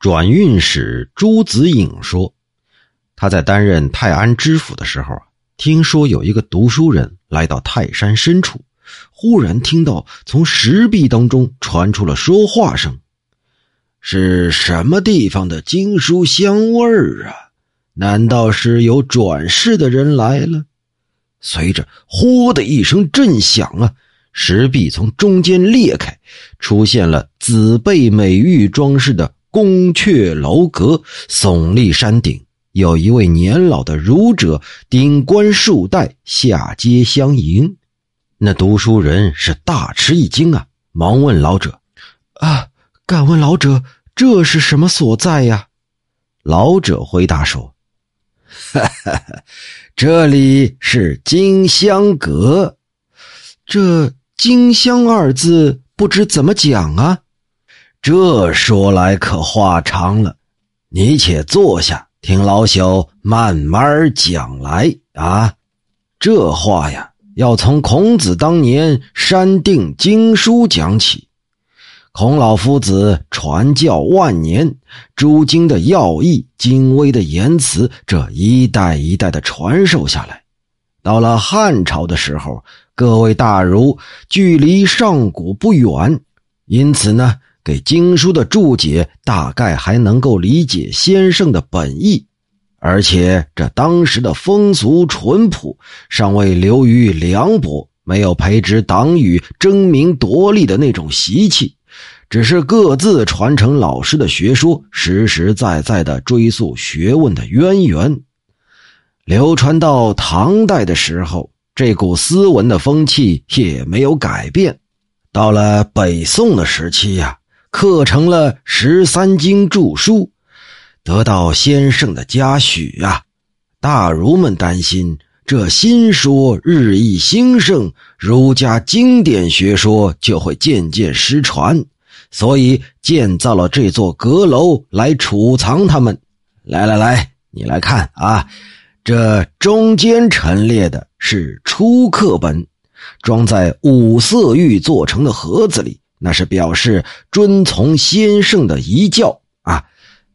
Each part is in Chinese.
转运使朱子颖说，他在担任泰安知府的时候啊，听说有一个读书人来到泰山深处，忽然听到从石壁当中传出了说话声，是什么地方的经书香味儿啊？难道是有转世的人来了？随着“呼”的一声震响啊！石壁从中间裂开，出现了紫贝美玉装饰的宫阙楼阁，耸立山顶，有一位年老的儒者顶冠束带下阶相迎。那读书人是大吃一惊啊，忙问老者：“啊，敢问老者，这是什么所在呀？”老者回答说：“哈哈，这里是金香阁，这。”金香二字不知怎么讲啊？这说来可话长了，你且坐下，听老朽慢慢讲来啊。这话呀，要从孔子当年删定经书讲起。孔老夫子传教万年，诸经的要义、精微的言辞，这一代一代的传授下来。到了汉朝的时候，各位大儒距离上古不远，因此呢，给经书的注解大概还能够理解先生的本意，而且这当时的风俗淳朴，尚未流于凉薄，没有培植党羽争名夺利的那种习气，只是各自传承老师的学说，实实在在的追溯学问的渊源。流传到唐代的时候，这股斯文的风气也没有改变。到了北宋的时期呀，刻成了十三经注书，得到先生的嘉许啊。大儒们担心这新说日益兴盛，儒家经典学说就会渐渐失传，所以建造了这座阁楼来储藏它们。来来来，你来看啊。这中间陈列的是初刻本，装在五色玉做成的盒子里，那是表示遵从先圣的遗教啊。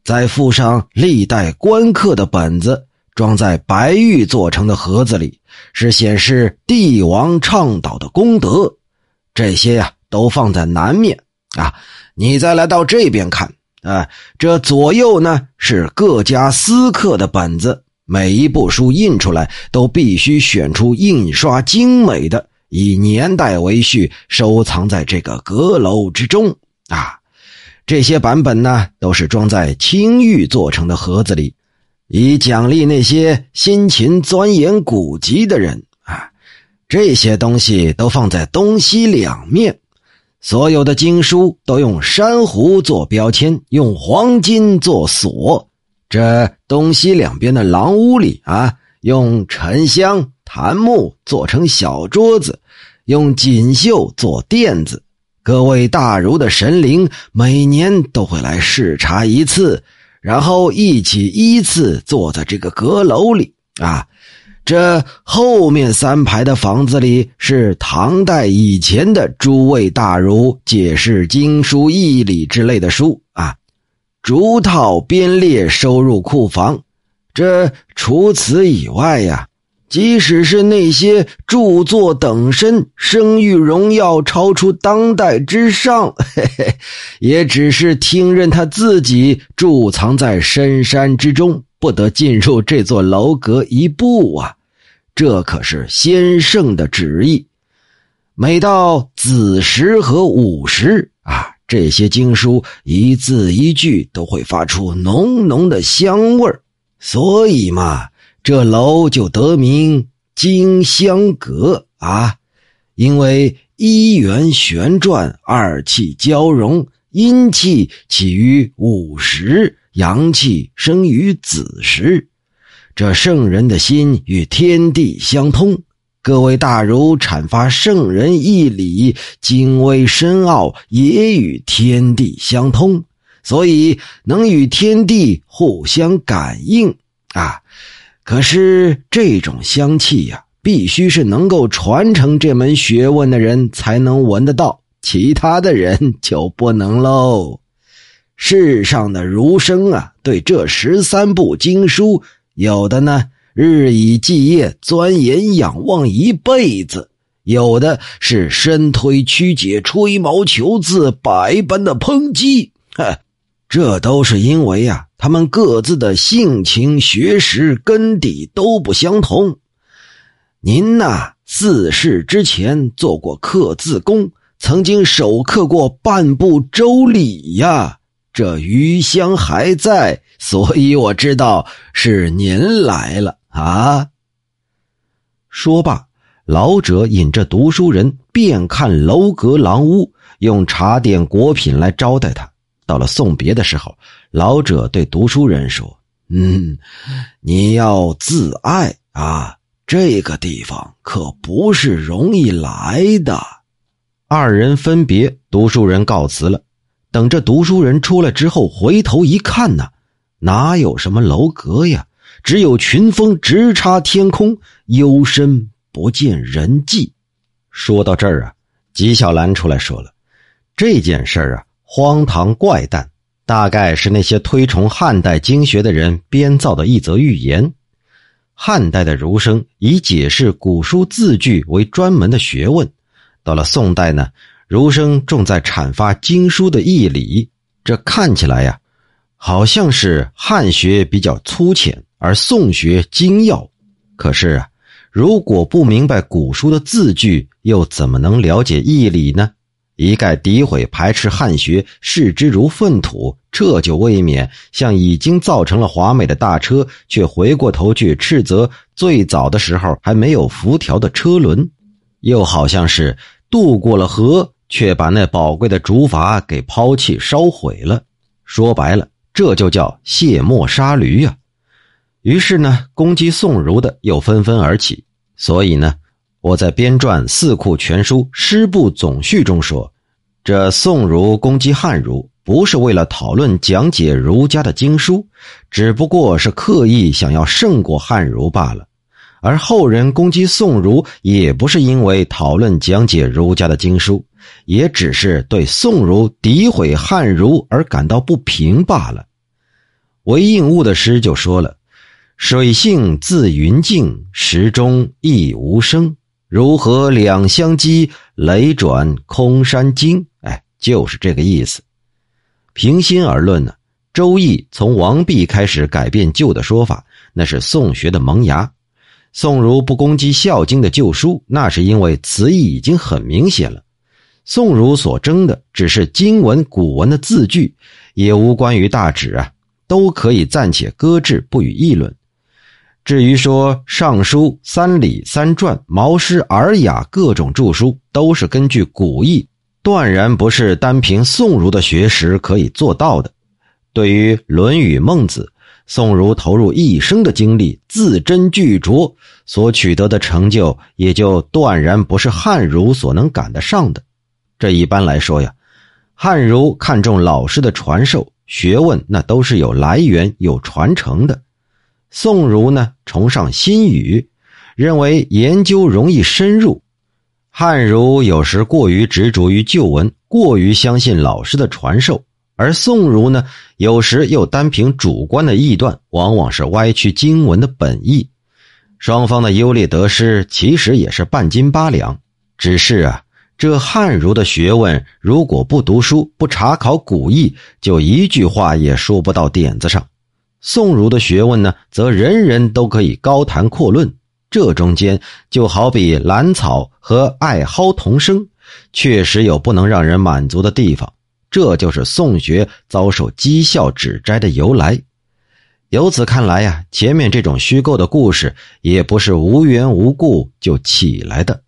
再附上历代官刻的本子，装在白玉做成的盒子里，是显示帝王倡导的功德。这些呀，都放在南面啊。你再来到这边看啊，这左右呢是各家私刻的本子。每一部书印出来，都必须选出印刷精美的，以年代为序，收藏在这个阁楼之中。啊，这些版本呢，都是装在青玉做成的盒子里，以奖励那些辛勤钻研古籍的人。啊，这些东西都放在东西两面，所有的经书都用珊瑚做标签，用黄金做锁。这东西两边的廊屋里啊，用沉香、檀木做成小桌子，用锦绣做垫子。各位大儒的神灵每年都会来视察一次，然后一起依次坐在这个阁楼里啊。这后面三排的房子里是唐代以前的诸位大儒解释经书义理之类的书啊。逐套编列收入库房，这除此以外呀，即使是那些著作等身、声誉荣耀超出当代之上，嘿嘿，也只是听任他自己贮藏在深山之中，不得进入这座楼阁一步啊！这可是先圣的旨意。每到子时和午时啊。这些经书一字一句都会发出浓浓的香味所以嘛，这楼就得名金香阁啊。因为一元旋转，二气交融，阴气起于午时，阳气生于子时，这圣人的心与天地相通。各位大儒阐发圣人义理，精微深奥，也与天地相通，所以能与天地互相感应啊。可是这种香气呀，必须是能够传承这门学问的人才能闻得到，其他的人就不能喽。世上的儒生啊，对这十三部经书，有的呢日以继夜钻研仰望一辈子，有的是深推曲解、吹毛求疵、百般的抨击。哈，这都是因为呀，他们各自的性情、学识、根底都不相同。您呐，四世之前做过刻字工，曾经手刻过半部《周礼》呀。这余香还在，所以我知道是您来了啊。说罢，老者引着读书人遍看楼阁廊屋，用茶点果品来招待他。到了送别的时候，老者对读书人说：“嗯，你要自爱啊，这个地方可不是容易来的。”二人分别，读书人告辞了。等这读书人出来之后，回头一看呢，哪有什么楼阁呀？只有群峰直插天空，幽深不见人迹。说到这儿啊，纪晓岚出来说了：“这件事儿啊，荒唐怪诞，大概是那些推崇汉代经学的人编造的一则寓言。汉代的儒生以解释古书字句为专门的学问，到了宋代呢。”儒生重在阐发经书的义理，这看起来呀，好像是汉学比较粗浅，而宋学精要。可是啊，如果不明白古书的字句，又怎么能了解义理呢？一概诋毁排斥汉学，视之如粪土，这就未免像已经造成了华美的大车，却回过头去斥责最早的时候还没有辐条的车轮，又好像是渡过了河。却把那宝贵的竹筏给抛弃烧毁了，说白了，这就叫卸磨杀驴呀。于是呢，攻击宋儒的又纷纷而起。所以呢，我在编撰《四库全书诗部总序》中说，这宋儒攻击汉儒，不是为了讨论讲解儒家的经书，只不过是刻意想要胜过汉儒罢了。而后人攻击宋儒，也不是因为讨论讲解儒家的经书。也只是对宋儒诋毁汉儒而感到不平罢了。韦应物的诗就说了：“水性自云静，石中亦无声。如何两相击？雷转空山惊。”哎，就是这个意思。平心而论呢，《周易》从王弼开始改变旧的说法，那是宋学的萌芽。宋儒不攻击《孝经》的旧书，那是因为词义已经很明显了。宋儒所争的只是经文、古文的字句，也无关于大旨啊，都可以暂且搁置，不予议论。至于说《尚书》《三礼》《三传》《毛诗》《尔雅》各种著书，都是根据古义，断然不是单凭宋儒的学识可以做到的。对于《论语》《孟子》，宋儒投入一生的精力，字斟句酌，所取得的成就，也就断然不是汉儒所能赶得上的。这一般来说呀，汉儒看重老师的传授学问，那都是有来源、有传承的。宋儒呢，崇尚新语，认为研究容易深入。汉儒有时过于执着于旧文，过于相信老师的传授；而宋儒呢，有时又单凭主观的臆断，往往是歪曲经文的本意。双方的优劣得失，其实也是半斤八两，只是啊。这汉儒的学问，如果不读书、不查考古义，就一句话也说不到点子上；宋儒的学问呢，则人人都可以高谈阔论。这中间就好比兰草和艾蒿同生，确实有不能让人满足的地方。这就是宋学遭受讥笑指摘的由来。由此看来呀，前面这种虚构的故事，也不是无缘无故就起来的。